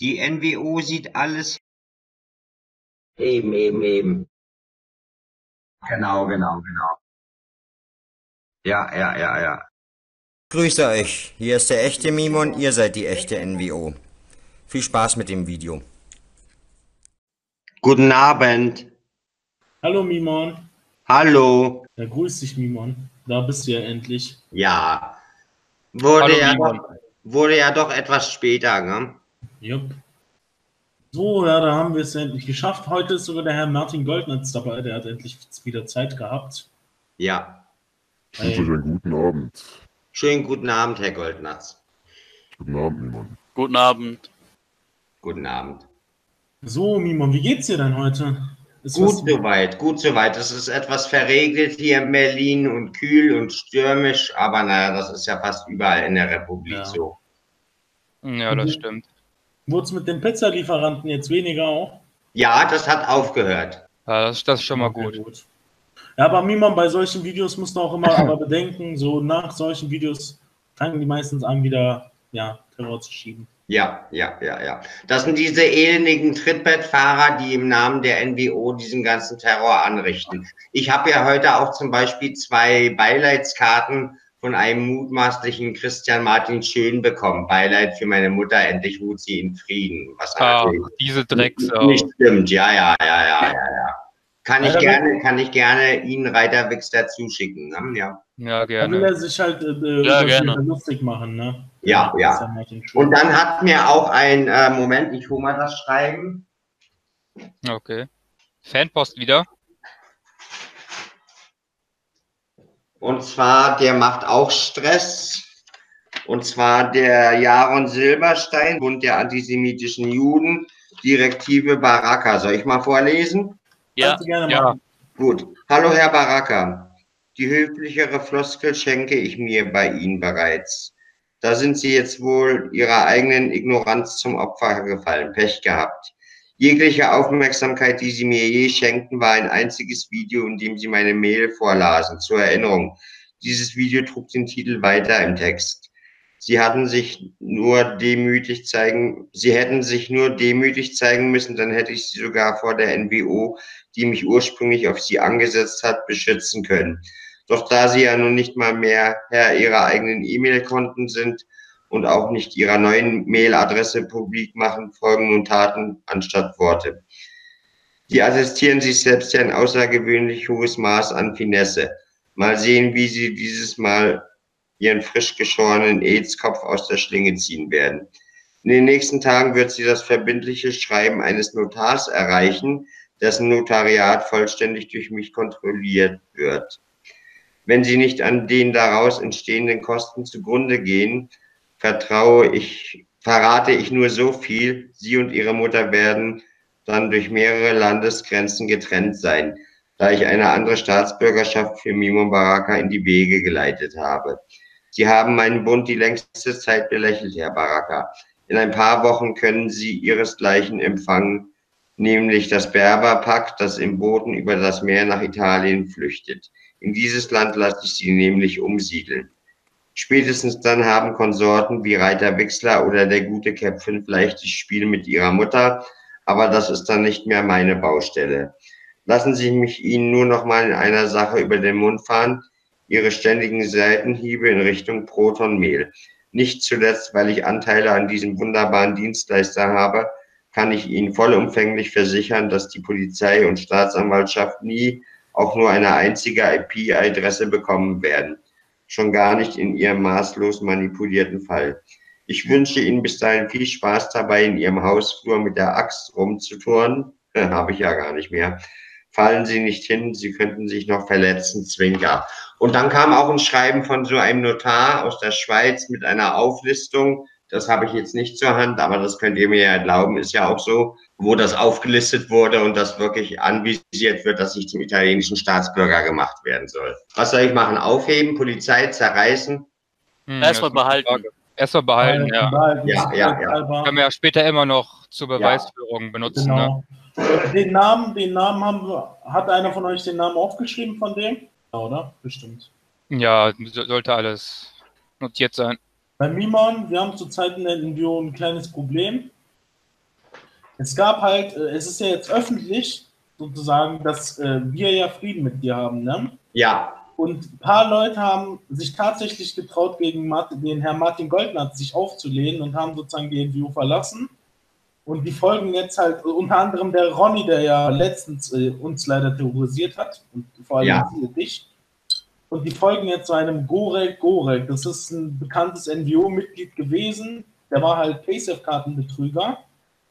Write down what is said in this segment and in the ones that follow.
Die NWO sieht alles. Eben, eben, eben. Genau, genau, genau. Ja, ja, ja, ja. Grüße euch, hier ist der echte Mimon, ihr seid die echte NWO. Viel Spaß mit dem Video. Guten Abend. Hallo Mimon. Hallo. Ja, grüß dich Mimon. Da bist du ja endlich. Ja. Wurde, Hallo, ja, Mimon. doch, wurde ja doch etwas später, ne? Jupp. So, ja, da haben wir es endlich geschafft. Heute ist sogar der Herr Martin Goldnitz dabei. Der hat endlich wieder Zeit gehabt. Ja. Ich wünsche euch einen guten Abend. Schönen guten Abend, Herr Goldnatz. Guten Abend, Niemand. Guten Abend. Guten Abend. So, Mimon, wie geht's dir denn heute? Ist Gut was- soweit, gut soweit. Es ist etwas verregelt hier in Berlin und kühl und stürmisch, aber naja, das ist ja fast überall in der Republik Ja. so. Ja, das Mhm. Stimmt. Wurd's mit den Pizzalieferanten jetzt weniger auch? Ja, das hat aufgehört. Ja, das, das ist schon mal Okay, gut. Ja, aber Mimon, bei solchen Videos musst du auch immer aber bedenken, so nach solchen Videos fangen die meistens an, wieder ja, Terror zu schieben. Ja, ja, ja, ja. Das sind diese elendigen Trittbettfahrer, die im Namen der NWO diesen ganzen Terror anrichten. Ich habe ja heute auch zum Beispiel zwei Beileidskarten von einem mutmaßlichen Christian Martin Schön bekommen. Beileid für meine Mutter, endlich ruht sie in Frieden. Was Ah, natürlich diese Drecksau. nicht stimmt. Ja, ja, ja, ja, ja, ja. Kann ich Ja, gerne, kann ich gerne Ihnen Reiter Wixter zuschicken. Ne? Ja. Ja, will gerne. er sich halt äh, Ja, über gerne. Lustig machen, ne? Ja, ja. Und dann hat mir auch ein äh, Moment, ich hole mal das Schreiben. Okay. Fanpost wieder. Und zwar, der macht auch Stress. Und zwar der Jaron Silberstein, Bund der antisemitischen Juden, Direktive Baraka. Soll ich mal vorlesen? Ja, ja. Gut. Hallo, Herr Baraka. Die höflichere Floskel schenke ich mir bei Ihnen bereits. Da sind Sie jetzt wohl Ihrer eigenen Ignoranz zum Opfer gefallen. Pech gehabt. Jegliche Aufmerksamkeit, die Sie mir je schenkten, war ein einziges Video, in dem Sie meine Mail vorlasen. Zur Erinnerung. Dieses Video trug den Titel weiter im Text. Sie hatten sich nur demütig zeigen, Sie hätten sich nur demütig zeigen müssen, dann hätte ich Sie sogar vor der NWO die mich ursprünglich auf sie angesetzt hat, beschützen können. Doch da sie ja nun nicht mal mehr Herr ihrer eigenen E-Mail-Konten sind und auch nicht ihrer neuen Mail-Adresse publik machen, folgen nun Taten anstatt Worte. Die attestieren sich selbst ein außergewöhnlich hohes Maß an Finesse. Mal sehen, wie sie dieses Mal ihren frisch geschorenen AIDS-Kopf aus der Schlinge ziehen werden. In den nächsten Tagen wird sie das verbindliche Schreiben eines Notars erreichen, dessen Notariat vollständig durch mich kontrolliert wird. Wenn sie nicht an den daraus entstehenden Kosten zugrunde gehen, vertraue ich, verrate ich nur so viel, sie und ihre Mutter werden dann durch mehrere Landesgrenzen getrennt sein, da ich eine andere Staatsbürgerschaft für Mimon Baraka in die Wege geleitet habe. Sie haben meinen Bund die längste Zeit belächelt, Herr Baraka. In ein paar Wochen können Sie Ihresgleichen empfangen, nämlich das Berberpack, das im Booten über das Meer nach Italien flüchtet. In dieses Land lasse ich sie nämlich umsiedeln. Spätestens dann haben Konsorten wie Reiter Wixler oder der gute Käpfchen vielleicht das Spiel mit ihrer Mutter, aber das ist dann nicht mehr meine Baustelle. Lassen Sie mich Ihnen nur noch mal in einer Sache über den Mund fahren. Ihre ständigen Seitenhiebe in Richtung Protonmehl. Nicht zuletzt, weil ich Anteile an diesem wunderbaren Dienstleister habe, kann ich Ihnen vollumfänglich versichern, dass die Polizei und Staatsanwaltschaft nie auch nur eine einzige IP-Adresse bekommen werden. Schon gar nicht in Ihrem maßlos manipulierten Fall. Ich wünsche Ihnen bis dahin viel Spaß dabei, in Ihrem Hausflur mit der Axt rumzuturnen. Habe ich ja gar nicht mehr. Fallen Sie nicht hin, Sie könnten sich noch verletzen, Zwinker. Und dann kam auch ein Schreiben von so einem Notar aus der Schweiz mit einer Auflistung. Das habe ich jetzt nicht zur Hand, aber das könnt ihr mir ja erlauben, ist ja auch so, wo das aufgelistet wurde und das wirklich anvisiert wird, dass ich zum italienischen Staatsbürger gemacht werden soll. Was soll ich machen? Aufheben, Polizei zerreißen? Hm, Erstmal das ist eine behalten. Erstmal behalten, ja. Behalten, Ja, ja, ja. Können wir ja später immer noch zur Beweisführung benutzen. Ne? Genau. Den Namen, den Namen haben wir, hat einer von euch den Namen aufgeschrieben von dem? Ja, oder? Bestimmt. Ja, so- sollte alles notiert sein. Bei Mimon, wir haben zurzeit in der NGO ein kleines Problem. es gab halt, äh, es ist ja jetzt öffentlich sozusagen, dass äh, wir ja Frieden mit dir haben, ne? Ja. Und ein paar Leute haben sich tatsächlich getraut, gegen Martin, den Herrn Martin Goldnatz sich aufzulehnen und haben sozusagen die NGO verlassen. Und die folgen jetzt halt unter anderem der Ronny, der ja letztens äh, uns leider terrorisiert hat und vor allem Ja. dich. Und die folgen jetzt so einem Gorek Gorek. Das ist ein bekanntes NGO-Mitglied gewesen. Der war halt PaySafe-Kartenbetrüger.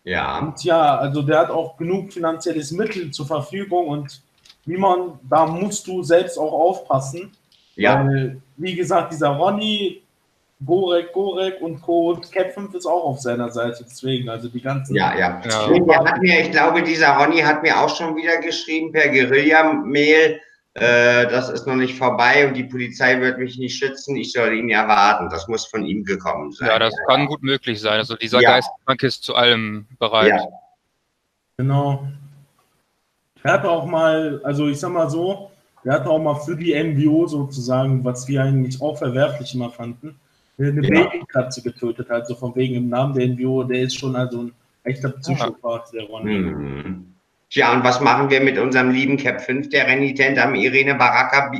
Ja. Und ja, also der hat auch genug finanzielles Mittel zur Verfügung und wie man, da musst du selbst auch aufpassen. Ja. Weil, wie gesagt, dieser Ronny, Gorek, Gorek und Co. und Cap 5 ist auch auf seiner Seite. Deswegen, also die ganzen. Ja, ja. Ja. Mir, ich glaube, dieser Ronny hat mir auch schon wieder geschrieben per Guerilla-Mail, äh, das ist noch nicht vorbei und die Polizei wird mich nicht schützen, ich soll ihn erwarten. Das muss von ihm gekommen sein. Ja, das kann gut möglich sein. Also dieser Ja. Geisteskrank ist zu allem bereit. Ja. Genau. Er hatte auch mal, also ich sag mal so, er hatte auch mal für die NGO sozusagen, was wir eigentlich auch verwerflich immer fanden, eine Ja. Babykatze getötet, also von wegen im Namen der NGO, der ist schon also ein echter Psychopath, der Ronny. Mhm. Tja, und was machen wir mit unserem lieben Cap 5, der renitent am Irene Baraka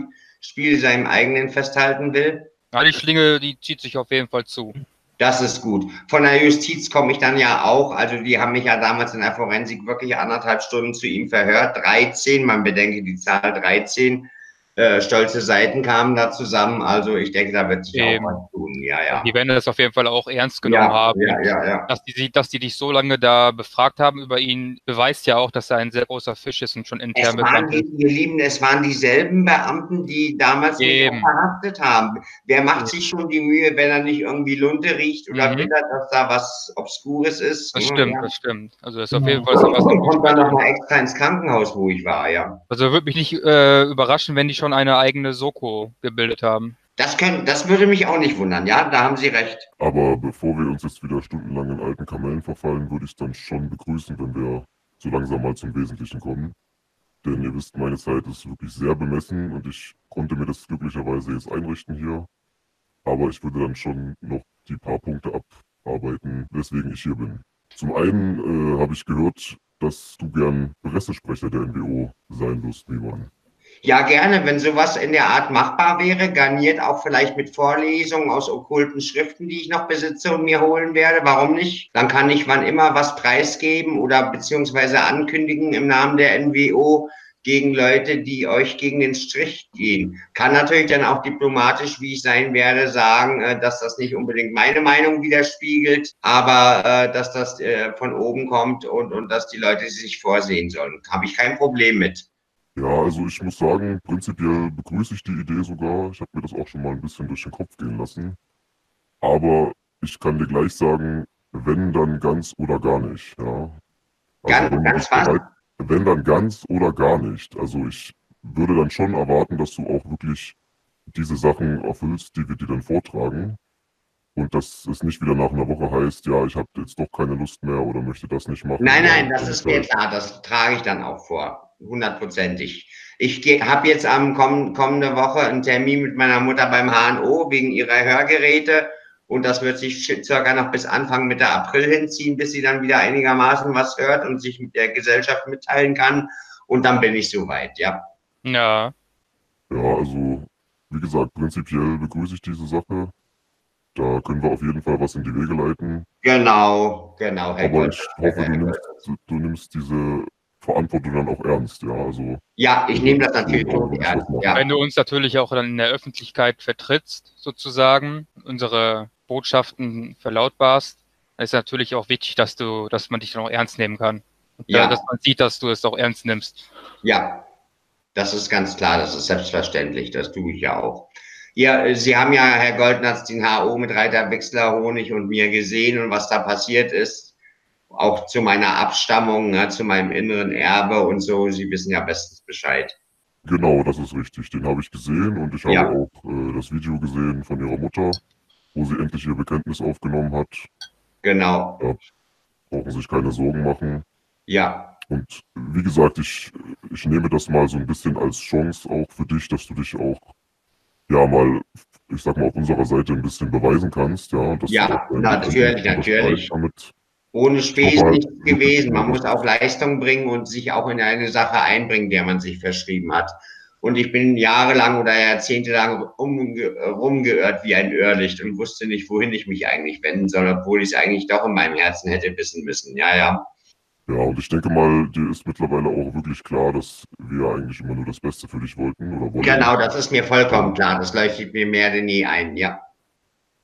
Spiel seinem eigenen festhalten will? Ja, die Schlinge, die zieht sich auf jeden Fall zu. Das ist gut. Von der Justiz komme ich dann ja auch. Also die haben mich ja damals in der Forensik wirklich anderthalb Stunden zu ihm verhört. 13, man bedenke die Zahl 13. Äh, stolze Seiten kamen da zusammen. Also ich denke, da wird sich Eben. auch was tun. Ja, ja. Die werden das auf jeden Fall auch ernst genommen ja, haben. ja, ja, ja. Dass die, dass die dich so lange da befragt haben über ihn, beweist ja auch, dass er ein sehr großer Fisch ist und schon Es intern waren bekannt die, ihr Lieben, es waren dieselben Beamten, die damals Eben. verhaftet haben. Wer macht sich schon die Mühe, wenn er nicht irgendwie Lunte riecht oder Mhm. findet, dass da was Obskures ist? Das Ja, stimmt, ja. das stimmt. Also das ist auf Ja. jeden Fall so was. Und kommt dann noch mal extra ins Krankenhaus, wo ich war, ja. Also würde mich nicht äh, überraschen, wenn die schon eine eigene Soko gebildet haben. Das, können, das würde mich auch nicht wundern, ja, da haben Sie recht. Aber bevor wir uns jetzt wieder stundenlang in alten Kamellen verfallen, würde ich es dann schon begrüßen, wenn wir so langsam mal zum Wesentlichen kommen. Denn ihr wisst, meine Zeit ist wirklich sehr bemessen und ich konnte mir das glücklicherweise jetzt einrichten hier. Aber ich würde dann schon noch die paar Punkte abarbeiten, weswegen ich hier bin. Zum einen äh, habe ich gehört, dass du gern Pressesprecher der NWO sein wirst, Miman. Ja, gerne, wenn sowas in der Art machbar wäre, garniert auch vielleicht mit Vorlesungen aus okkulten Schriften, die ich noch besitze und mir holen werde. Warum nicht? Dann kann ich wann immer was preisgeben oder beziehungsweise ankündigen im Namen der NWO gegen Leute, die euch gegen den Strich gehen. Kann natürlich dann auch diplomatisch, wie ich sein werde, sagen, äh, dass das nicht unbedingt meine Meinung widerspiegelt, aber äh, dass das äh, von oben kommt und, und dass die Leute sich vorsehen sollen. Habe ich kein Problem mit. Ja, also ich muss sagen, prinzipiell begrüße ich die Idee sogar. Ich habe mir das auch schon mal ein bisschen durch den Kopf gehen lassen. Aber ich kann dir gleich sagen, wenn dann ganz oder gar nicht. Ja. Ganz- wenn, ganz bereit- wenn dann ganz oder gar nicht. Also ich würde dann schon erwarten, dass du auch wirklich diese Sachen erfüllst, die wir dir dann vortragen. Und dass es nicht wieder nach einer Woche heißt, ja, ich habe jetzt doch keine Lust mehr oder möchte das nicht machen. Nein, nein, das ist mir gleich- klar, das trage ich dann auch vor. Hundertprozentig. Ich habe jetzt am komm, kommende Woche einen Termin mit meiner Mutter beim HNO wegen ihrer Hörgeräte und das wird sich circa noch bis Anfang Mitte April hinziehen, bis sie dann wieder einigermaßen was hört und sich mit der Gesellschaft mitteilen kann. Und dann bin ich soweit, ja. Ja, Ja, also, wie gesagt, prinzipiell begrüße ich diese Sache. Da können wir auf jeden Fall was in die Wege leiten. Genau, genau, Herr Aber ich hoffe, du nimmst, du nimmst diese Verantwortung dann auch ernst, ja. Also, Ja, ich nehme das natürlich ich ernst. Ja. wenn du uns natürlich auch dann in der Öffentlichkeit vertrittst, sozusagen, unsere Botschaften verlautbarst, dann ist natürlich auch wichtig, dass du, dass man dich dann auch ernst nehmen kann. Und, Ja. äh, dass man sieht, dass du es auch ernst nimmst. Ja, das ist ganz klar, das ist selbstverständlich, das tue ich ja auch. Ja, äh, Sie haben ja, Herr Goldnatz, den HO mit Reiter Wechsler, Honig und mir gesehen und was da passiert ist. Auch zu meiner Abstammung, ne, zu meinem inneren Erbe und so. Sie wissen ja bestens Bescheid. genau, das ist richtig. Den habe ich gesehen und ich habe Ja. auch äh, das Video gesehen von ihrer Mutter, wo sie endlich ihr Bekenntnis aufgenommen hat. Genau. Brauchen sich keine Sorgen machen. Ja, Und wie gesagt, ich, ich nehme das mal so ein bisschen als Chance auch für dich, dass du dich auch, ja, mal, ich sag mal, auf unserer Seite ein bisschen beweisen kannst, ja. Ja, natürlich, natürlich. Damit Ohne Spesen Aber- nichts gewesen. Man muss auch Leistung bringen und sich auch in eine Sache einbringen, der man sich verschrieben hat. Und ich bin jahrelang oder jahrzehntelang umge rumgeirrt wie ein Irrlicht und wusste nicht, wohin ich mich eigentlich wenden soll, obwohl ich es eigentlich doch in meinem Herzen hätte wissen müssen. Ja, ja. Ja, und ich denke mal, dir ist mittlerweile auch wirklich klar, dass wir eigentlich immer nur das Beste für dich wollten oder wollen. Genau, das ist mir vollkommen klar. Das leuchtet mir mehr denn je ein. Ja.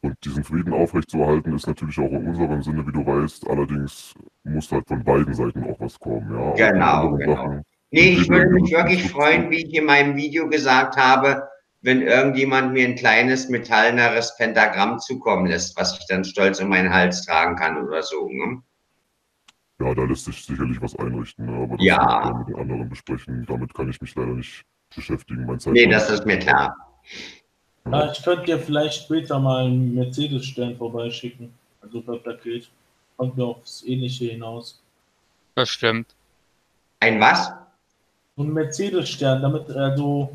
Und diesen Frieden aufrechtzuerhalten ist natürlich auch in unserem Sinne, wie du weißt. Allerdings muss halt von beiden Seiten auch was kommen, ja. Genau, genau. Sachen. Nee, ich würde mich wirklich freuen, wie ich in meinem Video gesagt habe, wenn irgendjemand mir ein kleines metallenes Pentagramm zukommen lässt, was ich dann stolz um meinen Hals tragen kann oder so. Ne? Ja, da lässt sich sicherlich was einrichten, ne? aber das Ja. kann ich mit den anderen besprechen. Damit kann ich mich leider nicht beschäftigen. Mein Nee, das ist mir klar. Ja, ich könnte dir vielleicht später mal einen Mercedes-Stern vorbeischicken. Also per Paket. Kommt mir aufs Ähnliche hinaus. Das stimmt. Ein was? So ein Mercedes-Stern, damit, also,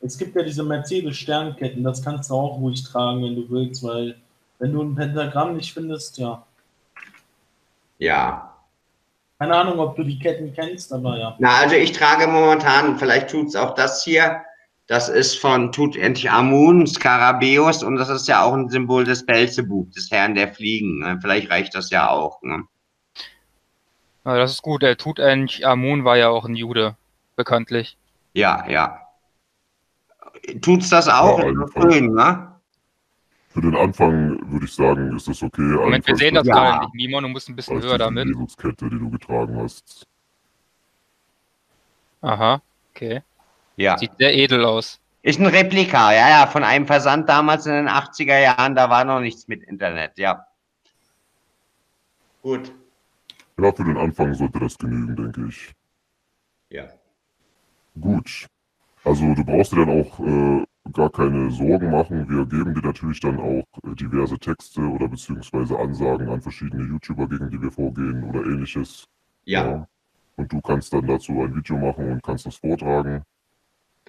es gibt ja diese Mercedes-Sternketten, das kannst du auch ruhig tragen, wenn du willst, weil, wenn du ein Pentagramm nicht findest, ja. Ja. Keine Ahnung, ob du die Ketten kennst, aber ja. Na, also ich trage momentan, vielleicht tut's auch das hier. Das ist von Tutanchamun, Skarabäus, und das ist ja auch ein Symbol des Belzebub, des Herrn der Fliegen. Ne? Vielleicht reicht das ja auch. Ne? Aber das ist gut. Der Tutanchamun war ja auch ein Jude, bekanntlich. Ja, ja. Tut's das auch? Ja, doch allenfalls. schön, ne? Für den Anfang würde ich sagen, ist das okay. Moment, wir sehen das Ja. gerade nicht. Mimon, du musst ein bisschen höher damit. Jesuskette, die du getragen hast. Aha, okay. Ja. Sieht sehr edel aus. Ist ein Replika, ja, ja, von einem Versand damals in den 80er Jahren, da war noch nichts mit Internet, ja. Gut. Ja, für den Anfang sollte das genügen, denke ich. Ja. Gut. Also du brauchst dir dann auch äh, gar keine Sorgen machen. Wir geben dir natürlich dann auch äh, diverse Texte oder beziehungsweise Ansagen an verschiedene YouTuber, gegen die wir vorgehen oder ähnliches. Ja, Und du kannst dann dazu ein Video machen und kannst das vortragen.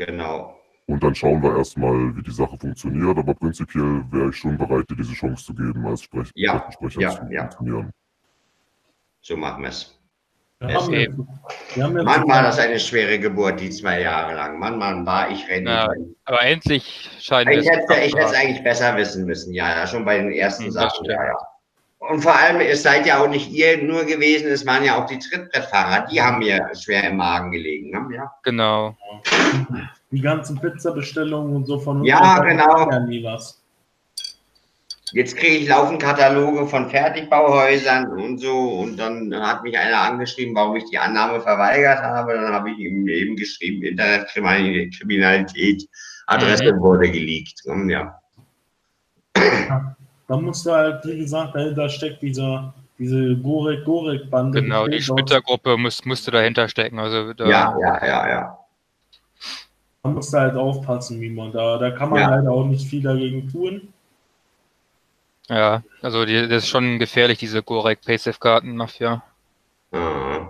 Genau. Und dann schauen wir erstmal, wie die Sache funktioniert. Aber prinzipiell wäre ich schon bereit, dir diese Chance zu geben, als Sprech Ja, Pressesprecher ja, zu ja. funktionieren. So machen wir es. Wir Es haben jetzt, wir haben jetzt Mann, war das eine schwere Geburt, die zwei Jahre lang. Mann, Mann, war ich rennen. Aber endlich scheinen wir Ich es hätte, ich hätte es eigentlich besser wissen müssen, ja, ja, schon bei den ersten Hm, das Sachen. stimmt. Ja, ja. Und vor allem, es seid ja auch nicht ihr nur gewesen, es waren ja auch die Trittbrettfahrer, die haben mir schwer im Magen gelegen. Ne? Ja. Genau. die ganzen Pizzabestellungen und so von Ja, da genau. Ja, nie was. Jetzt kriege ich laufend Kataloge von Fertigbauhäusern und so. Und dann hat mich einer angeschrieben, warum ich die Annahme verweigert habe. Dann habe ich ihm eben geschrieben, Internetkriminalität, Adresse Mhm. wurde geleakt. Und Ja. Da musst du halt, wie gesagt, dahinter steckt dieser, diese Gorek-Gorek-Bande. Genau, die Splittergruppe muss, musste dahinter stecken. Also da, ja, ja, ja, ja. Da musst du halt aufpassen, Mimon. Da, da kann man Ja. leider auch nicht viel dagegen tun. ja, also die, das ist schon gefährlich, diese Gorek Paysafe-Karten-Mafia. Ah.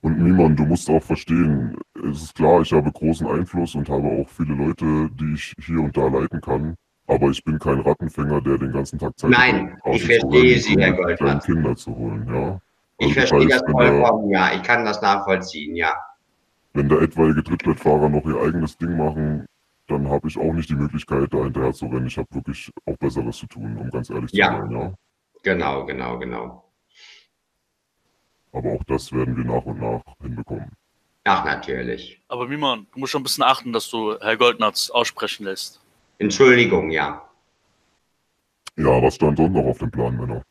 Und Mimon, du musst auch verstehen, es ist klar, ich habe großen Einfluss und habe auch viele Leute, die ich hier und da leiten kann. Aber ich bin kein Rattenfänger, der den ganzen Tag Zeit Nein, hat, ich verstehe Sie, Herr Goldmann. Kinder zu holen, ja. Ich Also das verstehe heißt, das der- vollkommen, ja. Ich kann das nachvollziehen, ja. Wenn da etwaige Trittbrettfahrer noch ihr eigenes Ding machen, dann habe ich auch nicht die Möglichkeit, da hinterher zu rennen. Ich habe wirklich auch Besseres zu tun, um ganz ehrlich Ja. zu sein, ja. Genau, genau, genau. Aber auch das werden wir nach und nach hinbekommen. Ach, natürlich. Aber Mimon, du musst schon ein bisschen achten, dass du Herr Goldnatz aussprechen lässt. Entschuldigung, ja. Ja, was stand sonst noch auf dem Plan, Männer?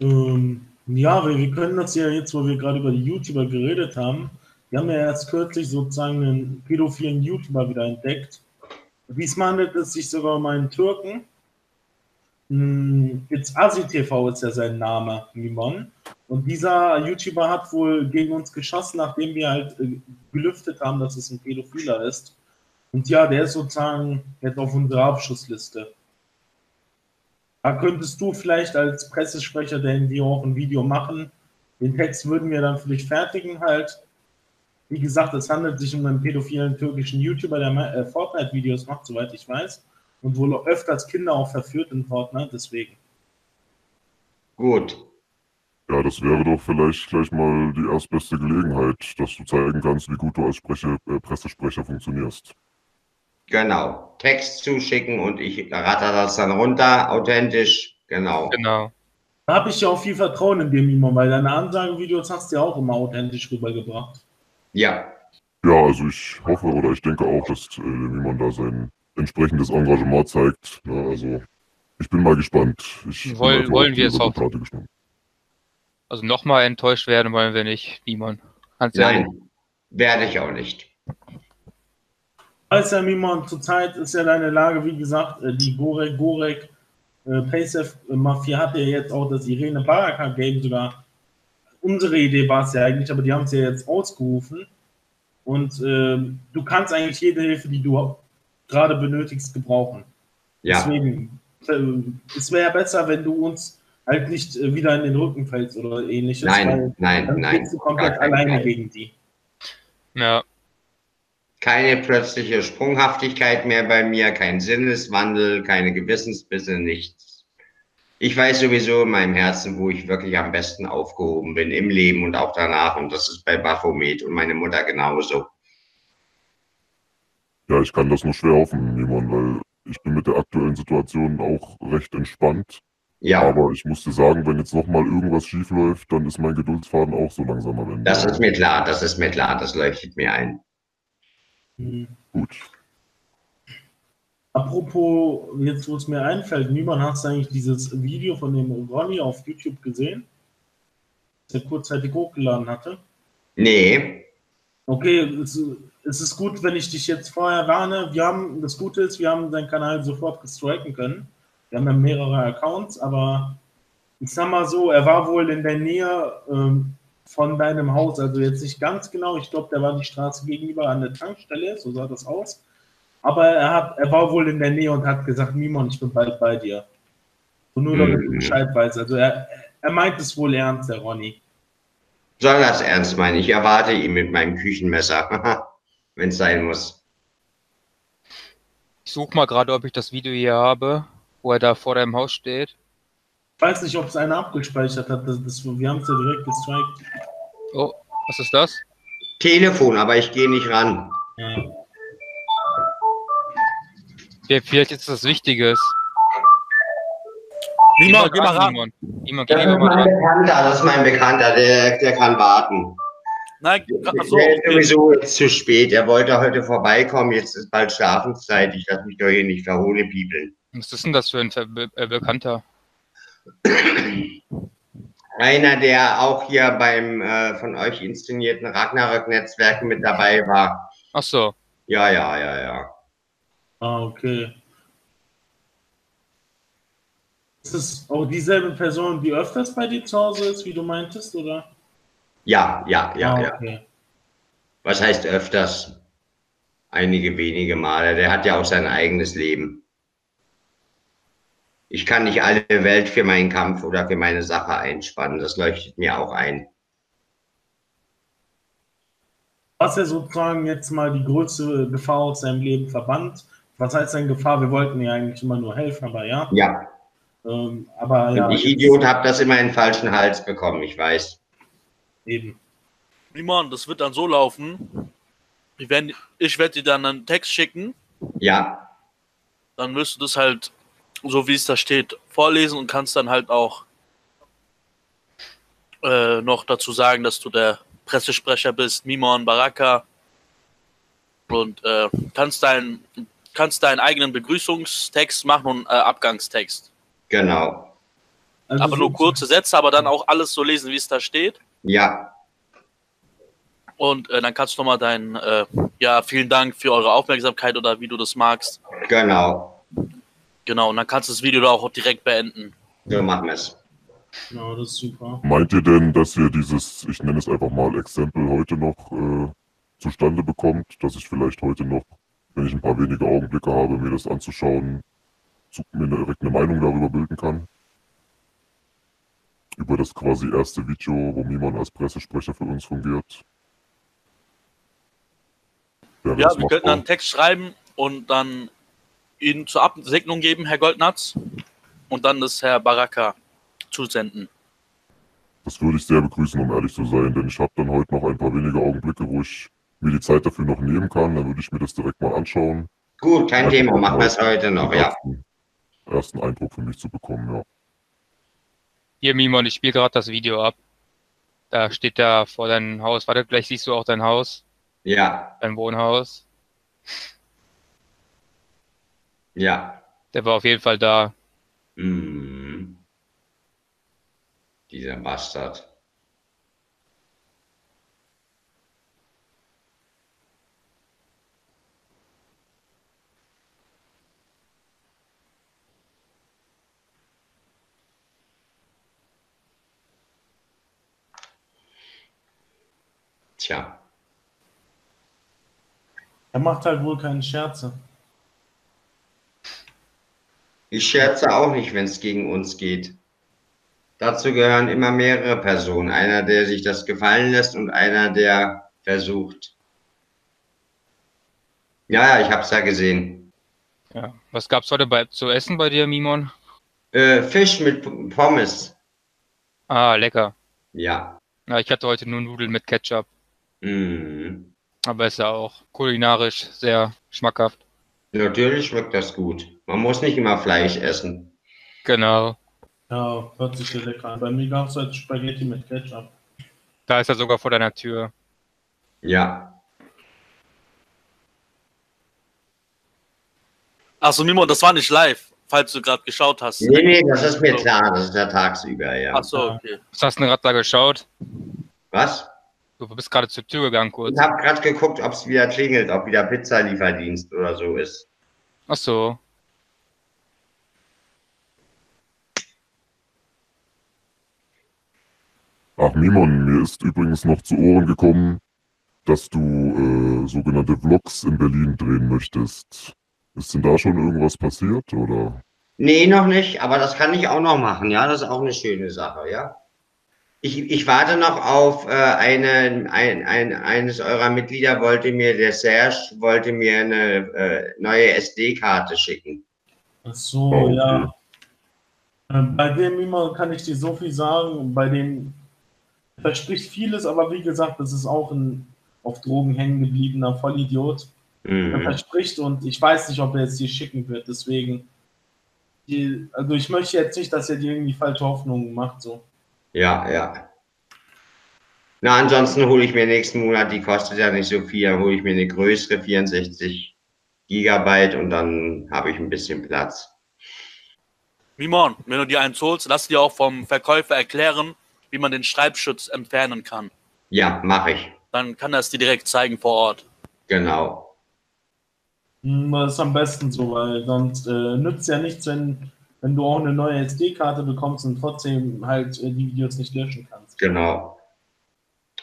Ähm, ja, wir, wir können das ja jetzt, wo wir gerade über die YouTuber geredet haben, wir haben ja erst kürzlich sozusagen einen pädophilen YouTuber wieder entdeckt. Diesmal handelt es sich sogar um einen Türken. Hm, Jetzt AsiTV ist ja sein Name, Mimon. Und dieser YouTuber hat wohl gegen uns geschossen, nachdem wir halt äh, gelüftet haben, dass es ein Pädophiler ist. Und ja, der ist sozusagen jetzt auf unserer Abschussliste. Da könntest du vielleicht als Pressesprecher der NGO auch ein Video machen. Den Text würden wir dann für dich fertigen halt. Wie gesagt, es handelt sich um einen pädophilen türkischen YouTuber, der äh, Fortnite-Videos macht, soweit ich weiß. Und wohl öfters Kinder auch verführt in Fortnite, deswegen. Gut. Ja, das wäre doch vielleicht gleich mal die erstbeste Gelegenheit, dass du zeigen kannst, wie gut du als Sprecher, äh, Pressesprecher funktionierst. Genau. Text zuschicken und ich ratter das dann runter, authentisch. Genau. Genau. Da habe ich ja auch viel Vertrauen in dir, Mimo, weil deine Ansagevideos hast du ja auch immer authentisch rübergebracht. Ja. Ja, also ich hoffe oder ich denke auch, dass äh, Mimon da sein entsprechendes Engagement zeigt. Ja, also ich bin mal gespannt. Ich Woll- wollen wir es gespannt. Also nochmal enttäuscht werden wollen wir nicht, ehrlich. Nein. Werde ich auch nicht. Weißt ja, Mimon, zurzeit ist ja deine Lage, wie gesagt, äh, die Gorek, Gorek, äh, Paysafe äh, Mafia hat ja jetzt auch das Irene Baraka Game sogar. Unsere Idee war es ja eigentlich, aber die haben es ja jetzt ausgerufen. Und ähm, du kannst eigentlich jede Hilfe, die du gerade benötigst, gebrauchen. Ja. Deswegen, äh, es wäre besser, wenn du uns halt nicht äh, wieder in den Rücken fällst oder ähnliches. Nein, weil nein, dann nein. bist du komplett alleine Fall. gegen die. Ja, Keine plötzliche Sprunghaftigkeit mehr bei mir, kein Sinneswandel, keine Gewissensbisse, nichts. Ich weiß sowieso in meinem Herzen, wo ich wirklich am besten aufgehoben bin, im Leben und auch danach. Und das ist bei Baphomet und meine Mutter genauso. Ja, ich kann das nur schwer hoffen, Mimon, weil ich bin mit der aktuellen Situation auch recht entspannt. Ja, Aber ich muss dir sagen, wenn jetzt nochmal irgendwas schief läuft, dann ist mein Geduldsfaden auch so langsam am Ende. das ist mir klar, das ist mir klar, das leuchtet mir ein. Mhm. Gut. Apropos, jetzt wo es mir einfällt, niemand hast du eigentlich dieses Video von dem Ronny auf YouTube gesehen? Das er kurzzeitig hochgeladen hatte. Nee, Okay, es, es ist gut, wenn ich dich jetzt vorher warne. Wir haben, das Gute ist, wir haben deinen Kanal sofort gestriken können. Wir haben ja mehrere Accounts, aber ich sag mal so, er war wohl in der Nähe ähm, von deinem Haus, also jetzt nicht ganz genau. Ich glaube, der war die Straße gegenüber an der Tankstelle, so sah das aus. Aber er, hat, er war wohl in der Nähe und hat gesagt, Mimon, ich bin bald bei dir. So nur damit du Mhm. Bescheid weißt. Also er, er meint es wohl ernst, der Ronny. soll das ernst meinen. Ich erwarte ihn mit meinem Küchenmesser, wenn es sein muss. ich suche mal gerade, ob ich das Video hier habe, wo er da vor deinem Haus steht. Ich weiß nicht, ob es einer abgespeichert hat. Das, das, wir haben es ja direkt gestrikt. Oh, was ist das? Telefon, aber ich gehe nicht ran. Ja. Ja, Vielleicht ist das Wichtiges. Simon, geh mal ran. Simon. Simon, geh Das lieber ist mal mein ran. Bekannter, das ist mein Bekannter, der, der kann warten. Nein, achso, der ist okay. sowieso jetzt zu spät. Er wollte heute vorbeikommen, jetzt ist bald Schlafenszeit. Ich lasse mich doch hier nicht verhohne bibeln. Was ist denn das für ein Be äh, Bekannter? Einer, der auch hier beim äh, von euch inszenierten Ragnarök-Netzwerk mit dabei war. Ach so. Ja, ja, ja, ja. Ah, okay. Ist es auch dieselbe Person, die öfters bei dir zu Hause ist, wie du meintest, oder? Ja, ja, ja, ah, ja. okay. Was heißt öfters? Einige wenige Male. Der hat ja auch sein eigenes Leben. Ich kann nicht alle Welt für meinen Kampf oder für meine Sache einspannen. Das leuchtet mir auch ein. Was er sozusagen jetzt mal die größte Gefahr aus seinem Leben verbannt. Was heißt denn Gefahr? Wir wollten ja eigentlich immer nur helfen, aber ja. Ja, Ähm, aber ja, ich Idiot habe das immer in den falschen Hals bekommen, ich weiß. eben. Simon, das wird dann so laufen. Ich werde ich werd dir dann einen Text schicken. Ja, Dann wirst du das halt, so wie es da steht, vorlesen und kannst dann halt auch äh, noch dazu sagen, dass du der Pressesprecher bist, Mimon Baraka. Und äh, kannst, dein, kannst deinen eigenen Begrüßungstext machen und äh, Abgangstext. genau. Also aber nur kurze Sätze, aber dann auch alles so lesen, wie es da steht. Ja, Und äh, dann kannst du nochmal dein, äh, ja, vielen Dank für eure Aufmerksamkeit oder wie du das magst. genau. Genau, und dann kannst du das Video da auch direkt beenden. So machen wir es. Genau, das ist super. Meint ihr denn, dass ihr dieses, ich nenne es einfach mal Exempel, heute noch äh, zustande bekommt, dass ich vielleicht heute noch, wenn ich ein paar wenige Augenblicke habe, mir das anzuschauen, zu, mir direkt eine Meinung darüber bilden kann? Über das quasi erste Video, wo Miman als Pressesprecher für uns fungiert? Ja, wir könnten machbar? einen Text schreiben und dann ihn zur Absegnung geben, Herr Goldnatz, und dann das Herr Baraka zusenden. Das würde ich sehr begrüßen, um ehrlich zu sein, denn ich habe dann heute noch ein paar wenige Augenblicke, wo ich mir die Zeit dafür noch nehmen kann. Dann würde ich mir das direkt mal anschauen. Gut, kein Einfach Thema, machen wir es heute noch, ja. Ersten, ersten Eindruck für mich zu bekommen, ja. Hier, Mimon, ich spiele gerade das Video ab. Da steht da vor deinem Haus. Warte, gleich siehst du auch dein Haus, Ja, dein Wohnhaus. Ja. Der war auf jeden Fall da. Mhm. Dieser Bastard. Tja, Er macht halt wohl keine Scherze. Ich scherze auch nicht, wenn es gegen uns geht. Dazu gehören immer mehrere Personen. Einer, der sich das gefallen lässt und einer, der versucht. Ja, ja, ich hab's ja gesehen. Ja. Was gab's heute bei, zu essen bei dir, Mimon? Äh, Fisch mit Pommes. Ah, lecker. Ja. Ja, ich hatte heute nur Nudeln mit Ketchup. Mhm. Aber ist ja auch kulinarisch sehr schmackhaft. Natürlich schmeckt das gut. Man muss nicht immer Fleisch essen. Genau. Ja, hört sich sehr lecker an. Bei mir gab es halt Spaghetti mit Ketchup. Da ist er sogar vor deiner Tür. Ja. Achso, Mimo, das war nicht live, falls du gerade geschaut hast. Nee, nee, das ist mir klar. Das ist ja tagsüber, ja. Achso, okay. Was hast du denn gerade da geschaut? Was? Du bist gerade zur Tür gegangen kurz. Ich habe gerade geguckt, ob es wieder klingelt, ob wieder Pizzalieferdienst oder so ist. Ach so. Ach, Mimon, mir ist übrigens noch zu Ohren gekommen, dass du äh, sogenannte Vlogs in Berlin drehen möchtest. Ist denn da schon irgendwas passiert, oder? Nee, noch nicht, aber das kann ich auch noch machen, ja. Das ist auch eine schöne Sache, ja. Ich, ich warte noch auf äh, eine, ein, ein, eines eurer Mitglieder wollte mir, der Serge, wollte mir eine äh, neue SD-Karte schicken. Ach so, Oh, ja. Ähm, Bei dem immer kann ich dir so viel sagen. Bei dem verspricht vieles, aber wie gesagt, das ist auch ein auf Drogen hängen gebliebener Vollidiot. Er Mhm. verspricht und ich weiß nicht, ob er es dir schicken wird. Deswegen, die, also ich möchte jetzt nicht, dass er dir irgendwie falsche Hoffnungen macht. So. Ja, ja. Na, ansonsten hole ich mir nächsten Monat, die kostet ja nicht so viel, dann hole ich mir eine größere 64 Gigabyte und dann habe ich ein bisschen Platz. Mimon, wenn du dir eins holst, lass dir auch vom Verkäufer erklären, wie man den Schreibschutz entfernen kann. Ja, mache ich. Dann kann er es dir direkt zeigen vor Ort. Genau. Hm, Das ist am besten so, weil sonst äh, nützt ja nichts, wenn, wenn du auch eine neue SD-Karte bekommst und trotzdem halt äh, die Videos nicht löschen kannst. Genau.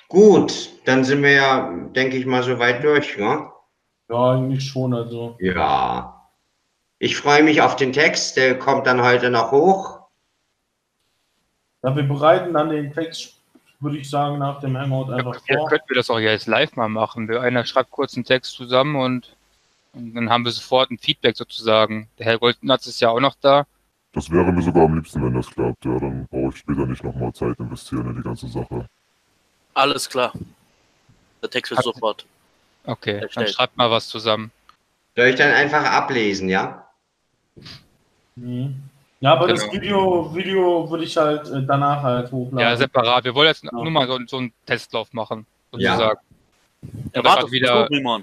Gut, dann sind wir ja, denke ich mal, so weit durch, ne? Ja, eigentlich schon. Also, Ja. Ich freue mich auf den Text, der kommt dann heute noch hoch. ja, wir bereiten dann den Text, würde ich sagen, nach dem Hangout einfach Vielleicht vor. könnten wir das auch jetzt live mal machen. Wir- Einer schreibt kurz einen Text zusammen und, und dann haben wir sofort ein Feedback sozusagen. Der Herr Goldnatz ist ja auch noch da. Das wäre mir sogar am liebsten, wenn das klappt. Ja, dann brauche ich später nicht nochmal Zeit investieren in die ganze Sache. Alles klar. Der Text wird Hat- sofort. Okay, dann Erstellt. schreibt mal was zusammen. Soll ich dann einfach ablesen, ja? Mhm. Ja, aber das Genau. Video, Video würde ich halt äh, danach halt hochladen. Ja, separat. Wir wollen jetzt Ja. nur mal so, so einen Testlauf machen, Ja. sozusagen. Erwartest du wieder- Besuch?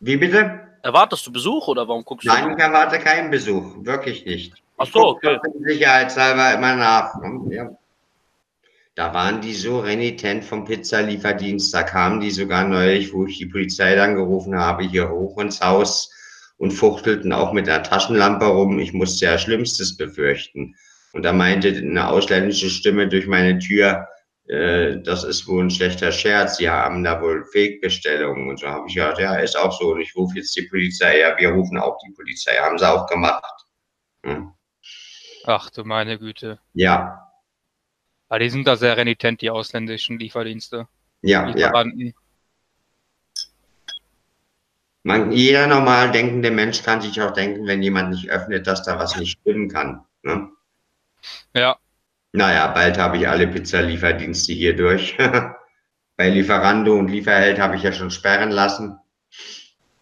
Wie bitte? Erwartest du Besuch oder warum guckst du? Nein, ich erwarte keinen Besuch, wirklich nicht. Ach so, okay. Sicherheitshalber immer nach. ne? Ja. Da waren die so renitent vom Pizzalieferdienst, da kamen die sogar neulich, wo ich die Polizei dann gerufen habe, hier hoch ins Haus und fuchtelten auch mit der Taschenlampe rum. Ich musste ja Schlimmstes befürchten. Und da meinte eine ausländische Stimme durch meine Tür, äh, das ist wohl ein schlechter Scherz, Sie haben da wohl Fake-Bestellungen. Und so habe ich gesagt, ja, ist auch so. Und ich rufe jetzt die Polizei. Ja, wir rufen auch die Polizei. Haben sie auch gemacht. Hm. Ach du meine Güte. Ja, Aber die sind da sehr renitent, die ausländischen Lieferdienste. ja, ja. Lieferanten. Man, jeder normal denkende Mensch kann sich auch denken, wenn jemand nicht öffnet, dass da was nicht stimmen kann. Ne? Ja, Naja, bald habe ich alle Pizzalieferdienste hier durch. Bei Lieferando und Lieferheld habe ich ja schon sperren lassen.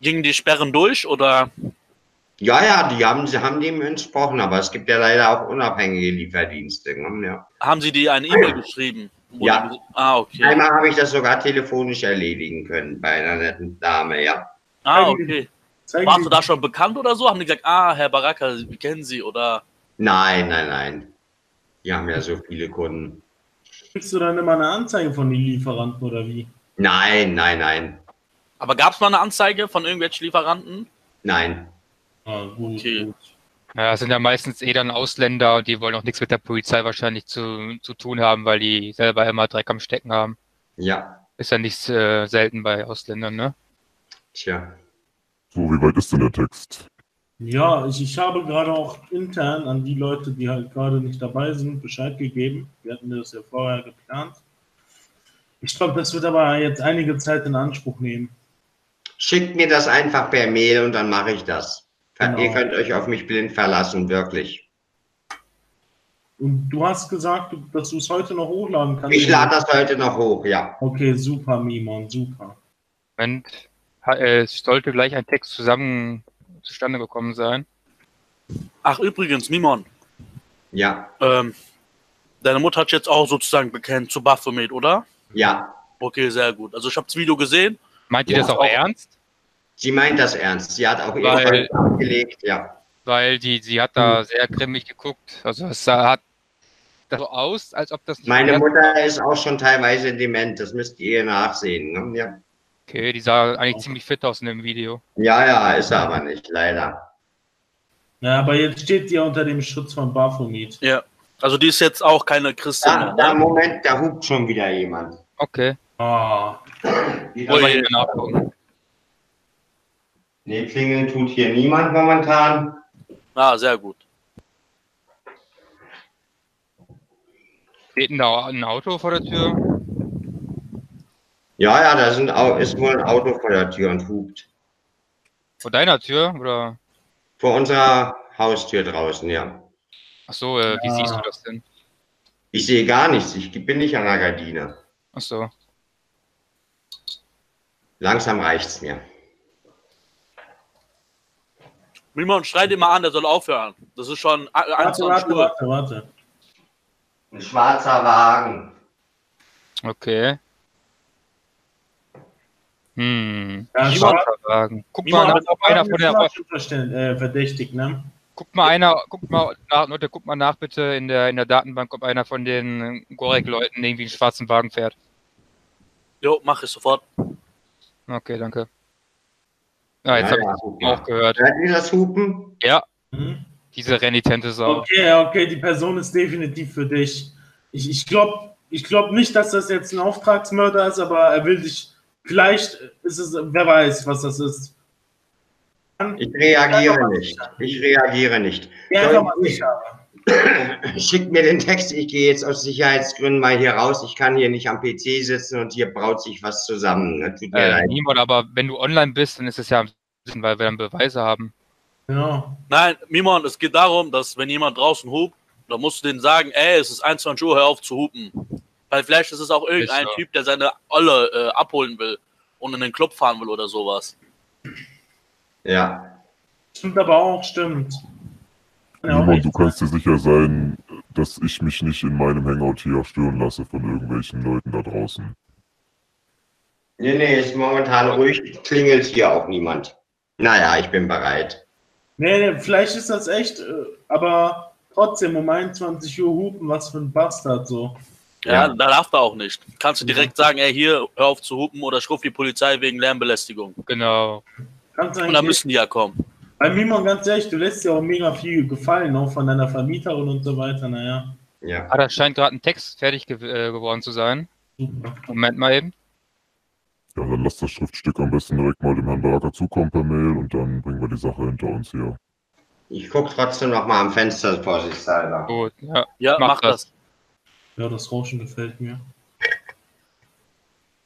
Gingen die Sperren durch oder? Ja, ja, die haben, sie haben dem entsprochen, aber es gibt ja leider auch unabhängige Lieferdienste. Ne? Ja. Haben Sie die eine E-Mail geschrieben? Ja. Ah, okay. Einmal habe ich das sogar telefonisch erledigen können bei einer netten Dame, ja. Ah, okay. Zeigen Warst du da schon bekannt oder so? Haben die gesagt, ah, Herr Baraka, wir kennen Sie oder? Nein, nein, nein. Die haben ja so viele Kunden. Kriegst du dann immer eine Anzeige von den Lieferanten oder wie? Nein, nein, nein, Aber gab es mal eine Anzeige von irgendwelchen Lieferanten? nein. Ah, gut, Okay. gut. Ja, sind ja meistens eh dann Ausländer und die wollen auch nichts mit der Polizei wahrscheinlich zu, zu tun haben, weil die selber immer Dreck am Stecken haben. Ja, Ist ja nicht äh, selten bei Ausländern, ne? tja. So, wie weit ist denn der Text? Ja, ich, ich habe gerade auch intern an die Leute, die halt gerade nicht dabei sind, Bescheid gegeben. Wir hatten das ja vorher geplant. Ich glaube, das wird aber jetzt einige Zeit in Anspruch nehmen. Schickt mir das einfach per Mail und dann mache ich das. Genau. Ihr könnt euch auf mich blind verlassen, wirklich. Und du hast gesagt, dass du es heute noch hochladen kannst. Ich lade das heute noch hoch, ja. Okay, super, Mimon, super. Moment, äh, es sollte gleich ein Text zusammen zustande gekommen sein. Ach, übrigens, Mimon, Ja, ähm, deine Mutter hat jetzt auch sozusagen bekennt zu Baphomet, oder? ja. Okay, sehr gut. Also ich habe das Video gesehen. Meint ihr das auch auch- ernst? Sie meint das ernst. Sie hat auch ihre Weil- Freunde abgelegt, ja. Weil die, sie hat da sehr grimmig geguckt. Also es sah, hat das so aus, als ob das nicht Meine Mutter ist auch schon teilweise dement, das müsst ihr nachsehen. Ne? Ja. Okay, die sah eigentlich ziemlich fit aus in dem Video. ja, ja, ist er aber nicht, leider. Ja, aber jetzt steht ihr unter dem Schutz von Baphomet. Ja. Also die ist jetzt auch keine Christin Da, mehr. da? Moment, da hupt schon wieder jemand. Okay, Ah, Wieder wollen wir Ui. hier nachgucken. Nee, klingeln tut hier niemand momentan. Ah, sehr gut. Steht denn da ein Auto vor der Tür? Ja, ja, da sind, ist wohl ein Auto vor der Tür und hupt. Vor deiner Tür? Oder? Vor unserer Haustür draußen, ja. Ach so, äh, wie Ja. siehst du das denn? Ich sehe gar nichts, ich bin nicht an der Gardine. Ach so. Langsam reicht's mir. Mimon, schrei den mal an, der soll aufhören. Das ist schon warte, 21 warte, warte, warte. Ein schwarzer Wagen. Okay. Hm. Ja, Schwarzer Wagen. Guck Niemand mal, ob einer von der, äh, verdächtig, ne? guck mal einer, guck mal nach, Leute, guck mal nach bitte in der in der Datenbank, ob einer von den Gorek-Leuten irgendwie einen schwarzen Wagen fährt. Jo, mach ich sofort. Okay, danke. Ja, jetzt Ja, habe ich das mal. auch gehört. Hört ihr das Hupen? Ja, Hm? diese renitente Sau. Okay, okay, die Person ist definitiv für dich. Ich, ich glaube ich glaub nicht, dass das jetzt ein Auftragsmörder ist, aber er will dich. Vielleicht ist es, wer weiß, was das ist. Ich reagiere nicht. Ich reagiere nicht. Ja, sicher. Schickt mir den Text, ich gehe jetzt aus Sicherheitsgründen mal hier raus. Ich kann hier nicht am PC sitzen und hier braut sich was zusammen. Ne? Tut mir Äh, leid. niemand, aber wenn du online bist, dann ist es ja am Sinn, weil wir dann Beweise haben. Genau. Nein, Mimon, es geht darum, dass wenn jemand draußen hupt, dann musst du denen sagen, ey, es ist 21 Uhr, hör auf zu hupen. Weil vielleicht ist es auch irgendein Ist so. Typ, der seine Olle äh, abholen will und in den Club fahren will oder sowas. Ja. Stimmt aber auch, stimmt. Simon, du kannst dir sicher sein, dass ich mich nicht in meinem Hangout hier stören lasse von irgendwelchen Leuten da draußen. Nee, nee, ist momentan ruhig. Klingelt hier auch niemand. Naja, ich bin bereit. Nee, nee, vielleicht ist das echt, äh, aber trotzdem um 21 Uhr hupen, was für ein Bastard so. Ja, Ja. da darf er auch nicht. Kannst du direkt sagen, ey, hier, hör auf zu hupen oder ich die Polizei wegen Lärmbelästigung. Genau. Kannst du Und dann müssen die ja kommen. Bei Mimon, ganz ehrlich, du lässt dir auch mega viel gefallen, auch von deiner Vermieterin und so weiter, naja. Ja. Ah, da scheint gerade ein Text fertig ge äh, geworden zu sein. Super. Moment mal eben. Ja, dann lass das Schriftstück am besten direkt mal dem Herrn Baraka zukommen per Mail und dann bringen wir die Sache hinter uns hier. Ich gucke trotzdem noch mal am Fenster vorsichtshalber. Gut, ja. Ja, Mach mach, das. das. Ja, das Rauschen gefällt mir.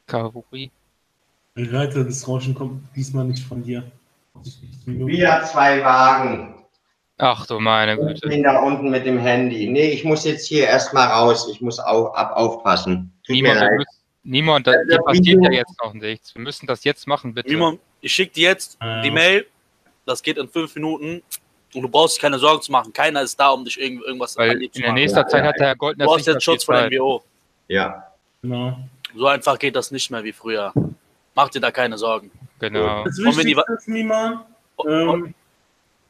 Kategorie. Reiter, das Rauschen kommt diesmal nicht von dir. Wieder zwei Wagen. Ach du meine Ich Güte. bin da unten mit dem Handy. Nee, ich muss jetzt hier erstmal raus. Ich muss au ab aufpassen. Tut Niemand, mir leid. müssen, niemand, da, hier das passiert ja jetzt noch nichts. Wir müssen das jetzt machen, bitte. Simon, ich schicke dir jetzt Ja. die Mail. Das geht in fünf Minuten. Und du brauchst dir keine Sorgen zu machen. Keiner ist da, um dich irgend, irgendwas Weil an dir in zu der machen. nächsten Ja, Zeit ja, hat der Herr Goldner Du mehr jetzt Schutz von. NWO. Ja. Genau. So einfach geht das nicht mehr wie früher. Mach dir da keine Sorgen. Genau. Das Und wenn die Wichtigste ist, Niemand, ähm,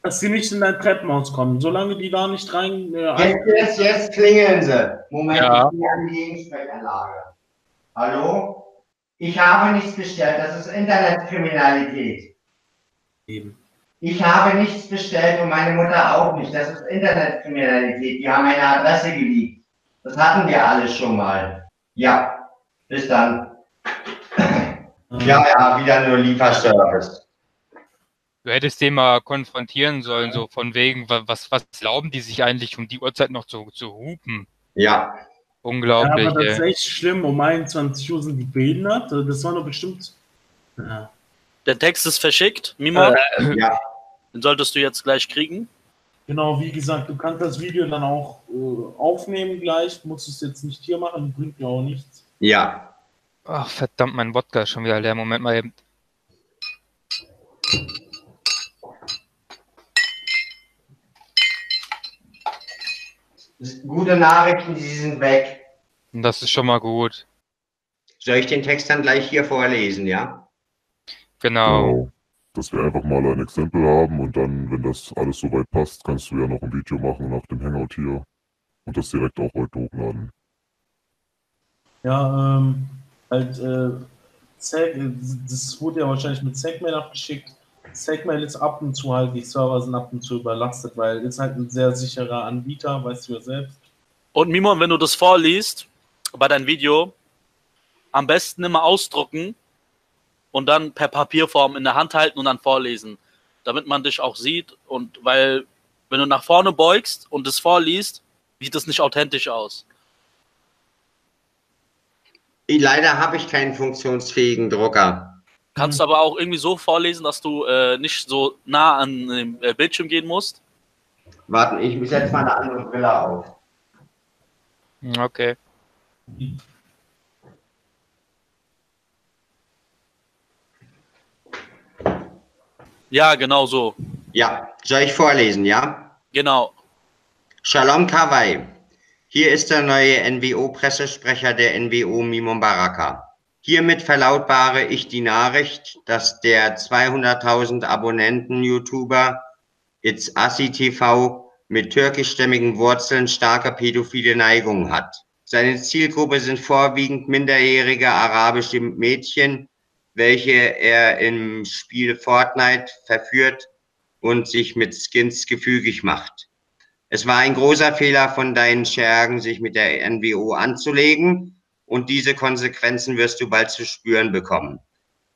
dass sie nicht in dein Treppenhaus kommen. Solange die da nicht rein. Äh, Jetzt, jetzt, jetzt klingeln sie. Moment, Ja. ich bin an die Gegensprechanlage. Hallo? Ich habe nichts bestellt. Das ist Internetkriminalität. Eben. Ich habe nichts bestellt und meine Mutter auch nicht. Das ist Internetkriminalität. Die haben eine Adresse geleakt. Das hatten wir alles schon mal. Ja. Bis dann. Ja, ja, wieder nur Lieferservice. Du hättest den mal konfrontieren sollen, so von wegen, wa- was, was glauben die sich eigentlich um die Uhrzeit noch zu, zu hupen? Ja. Ja, Unglaublich, aber das ist echt schlimm. Um 21 Uhr sind die behindert. Das war doch bestimmt. Ja. Der Text ist verschickt. Mima, Ja. den solltest du jetzt gleich kriegen. Genau, wie gesagt, du kannst das Video dann auch äh, aufnehmen gleich. Musst es jetzt nicht hier machen, bringt mir auch nichts. Ja. Ach, verdammt, mein Wodka ist schon wieder leer. Moment mal eben. Gute Nachrichten, sie sind weg. Das ist schon mal gut. Soll ich den Text dann gleich hier vorlesen, ja? Genau. Genau. Dass wir einfach mal ein Exempel haben und dann, wenn das alles soweit passt, kannst du ja noch ein Video machen nach dem Hangout hier und das direkt auch heute hochladen. Ja, ähm, halt, äh, Zack, das wurde ja wahrscheinlich mit Segmail abgeschickt. Segmail ist ab und zu halt, die Server sind ab und zu überlastet, weil ist halt ein sehr sicherer Anbieter, weißt du ja selbst. Und Mimon, wenn du das vorliest bei deinem Video, am besten immer ausdrucken und dann per Papierform in der Hand halten und dann vorlesen, damit man dich auch sieht. Und weil, wenn du nach vorne beugst und es vorliest, sieht es nicht authentisch aus. Leider habe ich keinen funktionsfähigen Drucker. Kannst aber auch irgendwie so vorlesen, dass du äh, nicht so nah an den äh, Bildschirm gehen musst. Warten, ich setze mal eine andere Brille auf. Okay. Ja, genau so. Ja, soll ich vorlesen, ja? Genau. Shalom Kawai. Hier ist der neue NWO-Pressesprecher der NWO Mimon Baraka. Hiermit verlautbare ich die Nachricht, dass der 200.000 Abonnenten-YouTuber It's Assi TV mit türkischstämmigen Wurzeln starke pädophile Neigungen hat. Seine Zielgruppe sind vorwiegend minderjährige arabische Mädchen, welche er im Spiel Fortnite verführt und sich mit Skins gefügig macht. Es war ein großer Fehler von deinen Schergen, sich mit der NWO anzulegen und diese Konsequenzen wirst du bald zu spüren bekommen.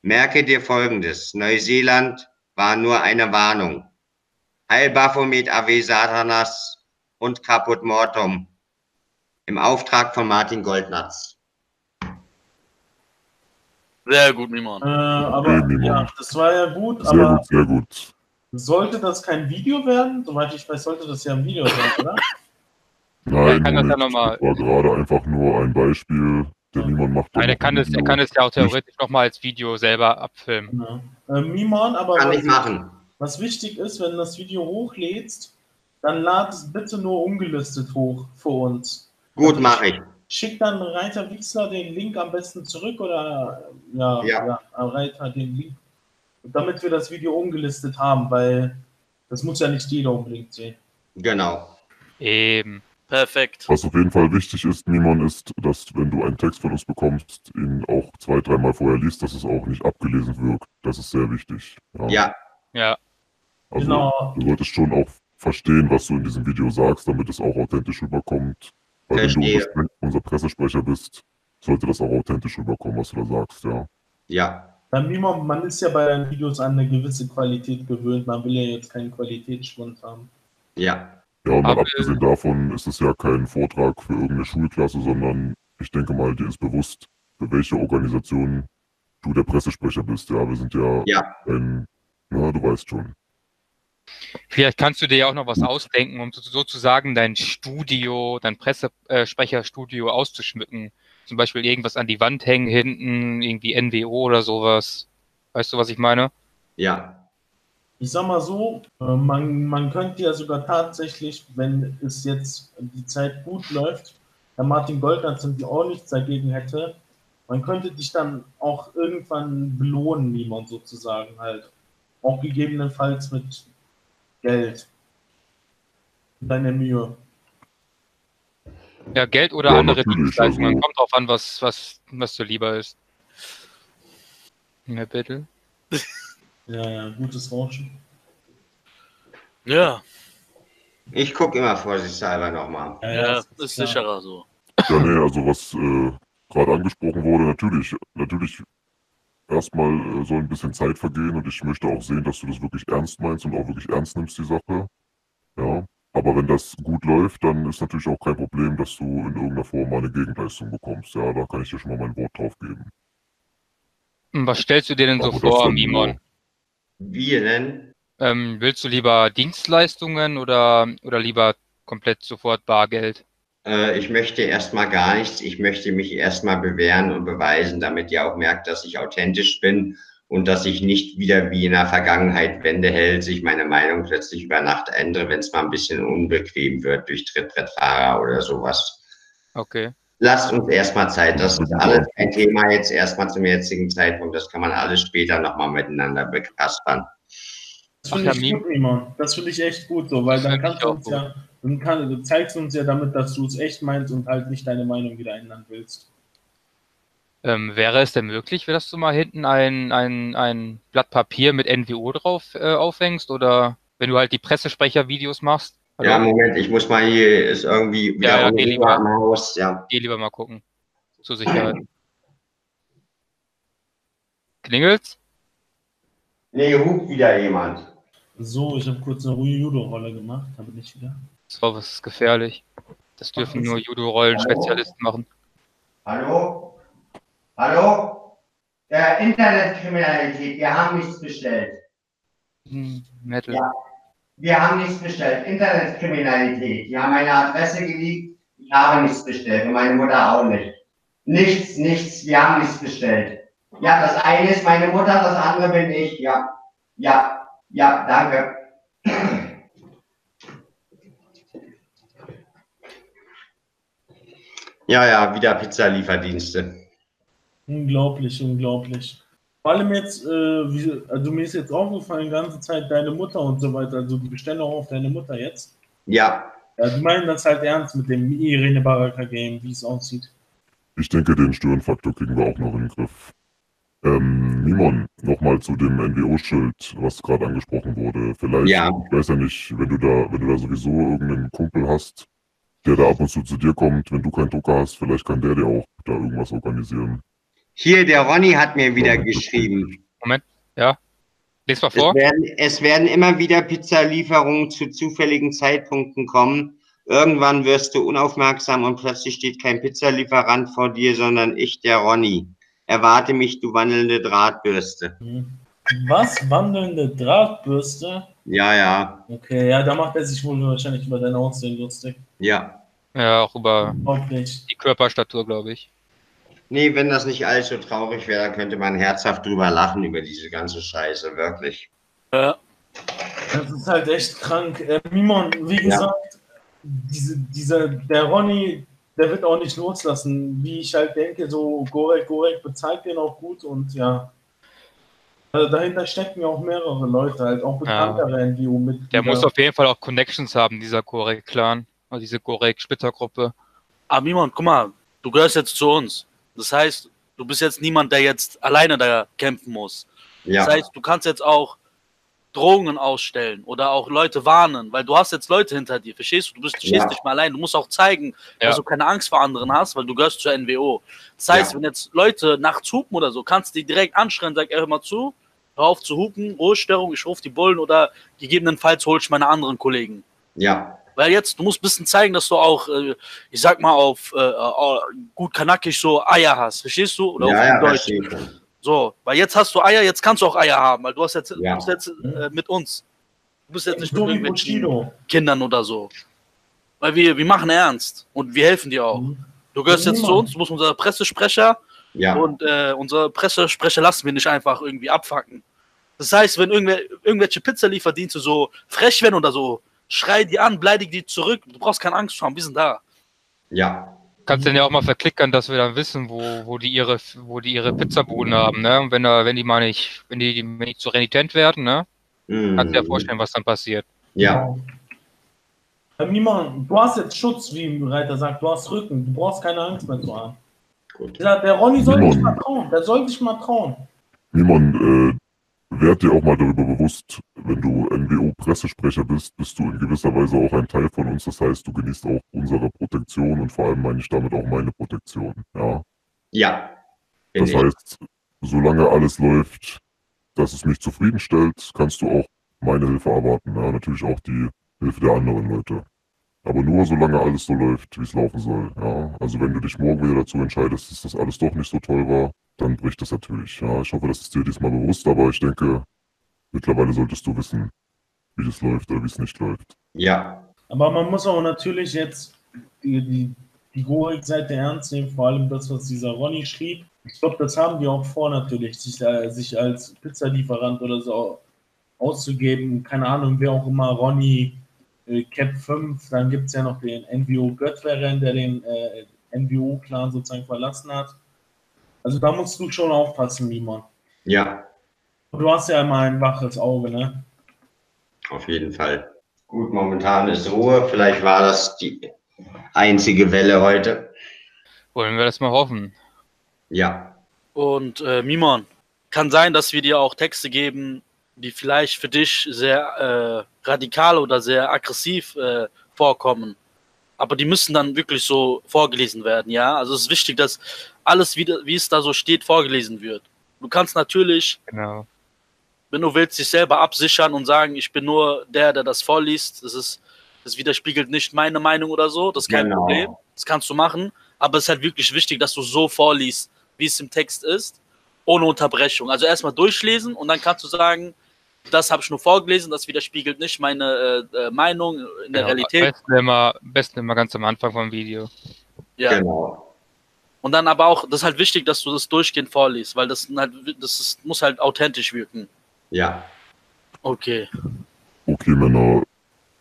Merke dir Folgendes. Neuseeland war nur eine Warnung. Heil Baphomet Ave Satanas und Caput Mortum im Auftrag von Martin Goldnatz. Sehr gut, Mimon. Äh, aber Okay, Mimon. ja, das war ja gut, Sehr aber gut, sehr gut. Sollte das kein Video werden? Soweit ich weiß, sollte das ja ein Video sein, oder? Nein, kann das ja Moment, noch mal- das war gerade einfach nur ein Beispiel. Der niemand macht Nein, er kann, es, er kann es ja auch theoretisch nochmal als Video selber abfilmen. Ja. Äh, Mimon, aber Kann was, ich machen. was wichtig ist, wenn du das Video hochlädst, dann lad es bitte nur ungelistet hoch für uns. Gut, mache ich. Schick dann Reiter Wixler den Link am besten zurück oder ja, Ja. ja. Reiter den Link, damit wir das Video ungelistet haben, weil das muss ja nicht jeder unbedingt sehen. Genau. Eben. Perfekt. Was auf jeden Fall wichtig ist, Mimon, ist, dass wenn du einen Text von uns bekommst, ihn auch zwei, dreimal vorher liest, dass es auch nicht abgelesen wirkt. Das ist sehr wichtig. Ja, Ja. Also Genau. du solltest schon auch verstehen, was du in diesem Video sagst, damit es auch authentisch rüberkommt. Weil wenn Verstehe. du unser, unser Pressesprecher bist, sollte das auch authentisch rüberkommen, was du da sagst, ja. ja, Beim Mimon, man ist ja bei den Videos an eine gewisse Qualität gewöhnt, man will ja jetzt keinen Qualitätsschwund haben. ja. Ja, und Aber- abgesehen davon ist es ja kein Vortrag für irgendeine Schulklasse, sondern ich denke mal, dir ist bewusst, für welche Organisation du der Pressesprecher bist. Ja, wir sind ja, Ja. ein, na, du weißt schon. Vielleicht kannst du dir ja auch noch was ausdenken, um so- sozusagen dein Studio, dein Pressesprecherstudio auszuschmücken. Zum Beispiel irgendwas an die Wand hängen hinten, irgendwie NWO oder sowas. Weißt du, was ich meine? Ja, Ich sag mal so, äh, man, man könnte ja sogar tatsächlich, wenn es jetzt die Zeit gut läuft, der Martin Goldnatz und die auch nichts dagegen hätte, man könnte dich dann auch irgendwann belohnen, wie man sozusagen halt. Auch gegebenenfalls mit Geld. Deine Mühe. Ja, Geld oder Ja, andere Dienstleistungen. also- Kommt drauf an, was, was, was dir lieber ist. Ja, bitte. Ja, ja, gutes Rauschen. Ja, ich gucke immer vorsichtshalber nochmal. ja, ist ist klar. sicherer so. Ja, nee, also was äh, gerade angesprochen wurde, natürlich, natürlich erstmal äh, soll ein bisschen Zeit vergehen und ich möchte auch sehen, dass du das wirklich ernst meinst und auch wirklich ernst nimmst, die Sache. Ja. Aber wenn das gut läuft, dann ist natürlich auch kein Problem, dass du in irgendeiner Form mal eine Gegenleistung bekommst. Ja, da kann ich dir schon mal mein Wort drauf geben. Und Was stellst du dir denn so Aber vor, Mimon? Wie denn? Ähm, willst du lieber Dienstleistungen oder, oder lieber komplett sofort Bargeld? Äh, ich möchte erstmal gar nichts. Ich möchte mich erstmal bewähren und beweisen, damit ihr auch merkt, dass ich authentisch bin und dass ich nicht wieder wie in der Vergangenheit Wände hält, sich meine Meinung plötzlich über Nacht ändere, wenn es mal ein bisschen unbequem wird durch Trittbrettfahrer oder sowas. Okay. Lasst uns erstmal Zeit. Das ist alles kein Thema jetzt erstmal zum jetzigen Zeitpunkt. Das kann man alles später nochmal miteinander bekaspern. Das finde ich gut, Iman. Das finde ich echt gut so, weil dann kannst du uns ja, dann kann, du zeigst uns ja damit, dass du es echt meinst und halt nicht deine Meinung wieder ändern willst. Ähm, wäre es denn möglich, dass du mal hinten ein, ein, ein Blatt Papier mit NWO drauf äh, aufhängst? Oder wenn du halt die Pressesprecher-Videos machst? Hallo? Ja, Moment, ich muss mal hier, ist irgendwie wieder Ja, ja, geh lieber. am Haus. Ja. Geh lieber mal gucken. Zur Sicherheit. Klingelt's? Nee, hupt wieder jemand. So, ich habe kurz eine Judo-Rolle gemacht, da bin ich wieder. So, was ist gefährlich. Das dürfen nur Judo-Rollen-Spezialisten machen. Hallo? Hallo? Äh, Internetkriminalität, wir haben nichts bestellt. Hm, Metal. Ja. Wir haben nichts bestellt. Internetkriminalität. Die haben meine Adresse geleakt. Ich habe nichts bestellt und meine Mutter auch nicht. Nichts, nichts. Wir haben nichts bestellt. Ja, das eine ist meine Mutter, das andere bin ich. Ja, ja, ja, danke. Ja, ja, wieder Pizzalieferdienste. Unglaublich, unglaublich. Vor allem jetzt, äh, wie, also mir ist jetzt aufgefallen, die ganze Zeit deine Mutter und so weiter, also die bestellen auch auf deine Mutter jetzt. Ja, Ja, die meinen das halt ernst mit dem Irene Baraka Game, wie es aussieht. Ich denke, den Störenfaktor kriegen wir auch noch in den Griff. Ähm, Mimon, nochmal zu dem NWO-Schild, was gerade angesprochen wurde. Vielleicht, Ja. ich weiß ja nicht, wenn du da, wenn du da sowieso irgendeinen Kumpel hast, der da ab und zu zu dir kommt, wenn du keinen Drucker hast, vielleicht kann der dir auch da irgendwas organisieren. Hier, der Ronny hat mir wieder geschrieben. Lies mal Es vor. werden, es werden immer wieder Pizzalieferungen zu zufälligen Zeitpunkten kommen. Irgendwann wirst du unaufmerksam und plötzlich steht kein Pizzalieferant vor dir, sondern ich, der Ronny. Erwarte mich, du wandelnde Drahtbürste. Was? Wandelnde Drahtbürste? Ja, ja, Okay, ja, da macht er sich wohl wahrscheinlich über dein Aussehen lustig. ja. Ja, auch über Hoffentlich. die Körperstatur, glaube ich. Nee, wenn das nicht allzu traurig wäre, dann könnte man herzhaft drüber lachen über diese ganze Scheiße, wirklich. Äh, Das ist halt echt krank. Äh, Mimon, wie gesagt, diese, dieser, der Ronny, der wird auch nicht loslassen. Wie ich halt denke, so Gorek, Gorek bezahlt den auch gut und ja. Also dahinter stecken ja auch mehrere Leute, halt auch bekanntere NGO-Mitglieder. Der muss auf jeden Fall auch Connections haben, dieser Gorek-Clan. Also diese Gorek-Splittergruppe. aber Mimon, guck mal, du gehörst jetzt zu uns. Das heißt, du bist jetzt niemand, der jetzt alleine da kämpfen muss. Ja, Das heißt, du kannst jetzt auch Drohungen ausstellen oder auch Leute warnen, weil du hast jetzt Leute hinter dir, verstehst du? Du bist du stehst Ja. nicht mehr allein. Du musst auch zeigen, Ja. dass du keine Angst vor anderen hast, weil du gehörst zur NWO. Das heißt, Ja. wenn jetzt Leute nachts hupen oder so, kannst du die direkt anschreien, sag, ey, hör mal zu, hör auf zu hupen, Ruhestörung, ich rufe die Bullen oder gegebenenfalls hol ich meine anderen Kollegen. ja, Weil jetzt, du musst ein bisschen zeigen, dass du auch, äh, ich sag mal, auf äh, gut kanakisch so Eier hast, verstehst du? Oder ja, auf ja, Deutsch. So, weil jetzt hast du Eier, jetzt kannst du auch Eier haben, weil du hast jetzt, Ja. du bist jetzt äh, mit uns. Du bist jetzt nicht So mit Bushido. Kindern oder so. Weil wir, wir machen ernst und wir helfen dir auch. Du gehörst jetzt zu uns, du bist unser Pressesprecher Ja, und äh, unsere Pressesprecher lassen wir nicht einfach irgendwie abfacken. Das heißt, wenn irgendwer, irgendwelche Pizzalieferdienste so frech werden oder so, schrei die an, beleidig die zurück. Du brauchst keine Angst haben, wir sind da. ja, Kannst dann ja auch mal verklickern, dass wir dann wissen, wo, wo die ihre, wo die ihre Pizzabuden haben, ne? Und wenn da, wenn die mal nicht, wenn die, wenn die zu renitent werden, ne? Kannst dir ja Mhm. vorstellen, was dann passiert. Ja, Ähm, Niemand, du hast jetzt Schutz, wie Reiter sagt, du hast Rücken, du brauchst keine Angst mehr zu haben. gut. Der, Ronny soll dich mal trauen, der soll dich mal trauen. Simon, äh, werd dir auch mal darüber bewusst, wenn du NWO-Pressesprecher bist, bist du in gewisser Weise auch ein Teil von uns. Das heißt, du genießt auch unsere Protektion und vor allem meine ich damit auch meine Protektion. Ja. Ja, Das ich. heißt, solange alles läuft, dass es mich zufriedenstellt, kannst du auch meine Hilfe erwarten. Ja, natürlich auch die Hilfe der anderen Leute. Aber nur solange alles so läuft, wie es laufen soll. Ja, also wenn du dich morgen wieder dazu entscheidest, dass das alles doch nicht so toll war, dann bricht das natürlich. Ja, ich hoffe, das ist dir diesmal bewusst, aber ich denke, mittlerweile solltest du wissen, wie das läuft oder wie es nicht läuft. Ja, Aber man muss auch natürlich jetzt die, die, die Gorik-Seite ernst nehmen, vor allem das, was dieser Ronny schrieb. Ich glaube, das haben die auch vor, natürlich, sich, äh, sich als Pizzalieferant oder so auszugeben. Keine Ahnung, wer auch immer, Ronny, äh, Cap 5, dann gibt es ja noch den NWO Göttweren, der den äh, NWO-Clan sozusagen verlassen hat. Also da musst du schon aufpassen, Simon. ja, Du hast ja immer ein waches Auge, ne? auf jeden Fall. Gut, momentan ist Ruhe. Vielleicht war das die einzige Welle heute. Wollen wir das mal hoffen. Ja, Und äh, Mimon, kann sein, dass wir dir auch Texte geben, die vielleicht für dich sehr äh, radikal oder sehr aggressiv äh, vorkommen. Aber die müssen dann wirklich so vorgelesen werden, ja? Also es ist wichtig, dass alles, wieder, wie es da so steht, vorgelesen wird. Du kannst natürlich, Genau. wenn du willst, dich selber absichern und sagen, ich bin nur der, der das vorliest. Das ist, das widerspiegelt nicht meine Meinung oder so. Das ist kein Genau. Problem. Das kannst du machen. Aber es ist halt wirklich wichtig, dass du so vorliest, wie es im Text ist, ohne Unterbrechung. Also erstmal durchlesen und dann kannst du sagen, das habe ich nur vorgelesen, das widerspiegelt nicht meine äh, äh, Meinung in der Genau. Realität. Am besten immer, am besten immer ganz am Anfang vom Video. Ja. genau. Und dann aber auch, das ist halt wichtig, dass du das durchgehend vorliest, weil das halt, das ist, muss halt authentisch wirken. Ja, Okay. Okay, Männer,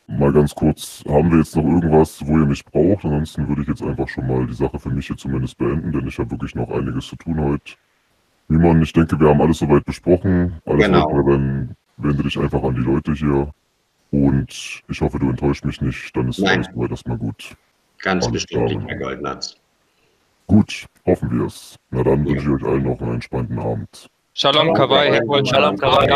mal ganz kurz, haben wir jetzt noch irgendwas, wo ihr mich braucht? Ansonsten würde ich jetzt einfach schon mal die Sache für mich hier zumindest beenden, denn ich habe wirklich noch einiges zu tun heute. Simon, ich denke, wir haben alles soweit besprochen. Alles Genau. weitere, dann wende dich einfach an die Leute hier. Und ich hoffe, du enttäuscht mich nicht, dann ist Nein. alles soweit erstmal gut. ganz Alles bestimmt klar. nicht, Herr Goldnatz. Gut, hoffen wir es. Na dann wünsche ich euch allen noch einen entspannten Abend. Shalom, Kawaii, Heckwold, Shalom, Kawaii.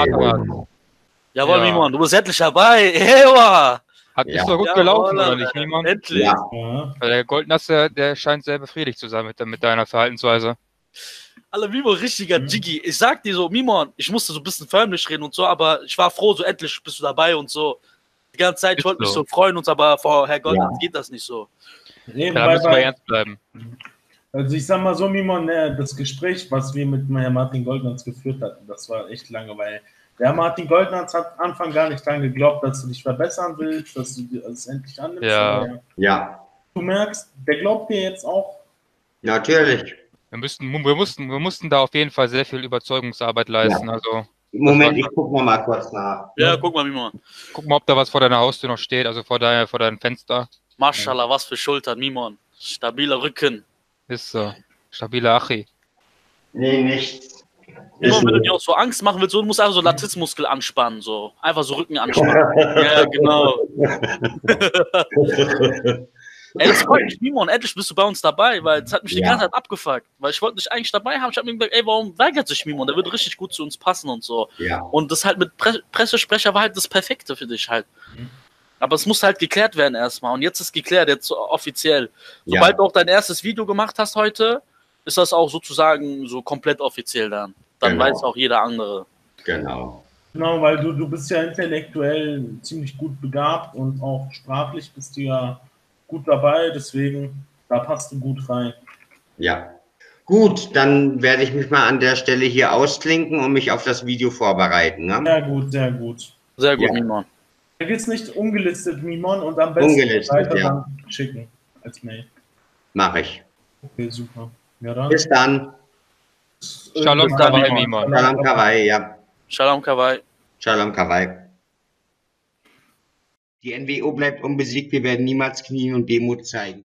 Jawohl, Ja. Mimon, du bist endlich dabei. Ewa! hat Ja. ist doch gut Jawohl, gelaufen, oder nicht, Niemand? Endlich. Ja, Ja. Weil der Goldnasse, der scheint sehr befriedigt zu sein mit, mit deiner Verhaltensweise. Alter, Mimon, richtiger Mhm. Jiggy. Ich sag dir so, Mimon, ich musste so ein bisschen förmlich reden und so, aber ich war froh, so endlich bist du dabei und so. Die ganze Zeit, ich wollte mich so. so freuen, uns aber vor Herr Ja. geht das nicht so. Eben, Ja, da bei- müssen wir ernst bleiben. Also ich sag mal so, Mimon, ne, das Gespräch, was wir mit Herrn Martin Goldnatz geführt hatten, das war echt lange, weil der Martin Goldnatz hat am Anfang gar nicht dran geglaubt, dass du dich verbessern willst, dass du es endlich annimmst. Ja. ja, Du merkst, der glaubt dir jetzt auch. natürlich. Wir, müssten, wir, mussten, wir mussten da auf jeden Fall sehr viel Überzeugungsarbeit leisten. Also Moment, ich gucke noch mal kurz nach. Ja, guck mal, Mimon. guck mal, ob da was vor deiner Haustür noch steht, also vor, deiner, vor deinem Fenster. Maschallah, was für Schultern, Mimon. Stabiler Rücken. Ist so. Stabile Achi. Nee, nichts. Ist wenn du dir auch so Angst machen willst, du musst einfach so Latizmuskel anspannen, so. Einfach so Rücken anspannen. ja, genau. Ey, das freut mich, Mimon. Endlich bist du bei uns dabei, weil es hat mich die Ja. ganze Zeit abgefuckt. Weil ich wollte dich eigentlich dabei haben. Ich habe mir gedacht, ey, warum weigert sich Mimon? Der wird richtig gut zu uns passen und so. ja, Und das halt mit Pre Pressesprecher war halt das Perfekte für dich halt. Mhm. Aber es muss halt geklärt werden erstmal. Und jetzt ist geklärt, jetzt so offiziell. Ja. Sobald du auch dein erstes Video gemacht hast heute, ist das auch sozusagen so komplett offiziell dann. Dann Genau. weiß auch jeder andere. genau. Genau, weil du, du bist ja intellektuell ziemlich gut begabt und auch sprachlich bist du ja gut dabei, deswegen, da passt du gut rein. Ja. Gut, dann werde ich mich mal an der Stelle hier ausklinken und mich auf das Video vorbereiten. Ne? Sehr gut, sehr gut. Sehr gut, Ja. Mimon. Vergiss nicht ungelistet Mimon und am besten Ungelistet, weiter ja. schicken als Mail. Mache ich. Okay, super. Ja, dann. Bis dann. Shalom Kawai, Mimon. Shalom Kawai, ja. Shalom Kawai. Shalom Kawai. Die NWO bleibt unbesiegt. Wir werden niemals knien und Demut zeigen.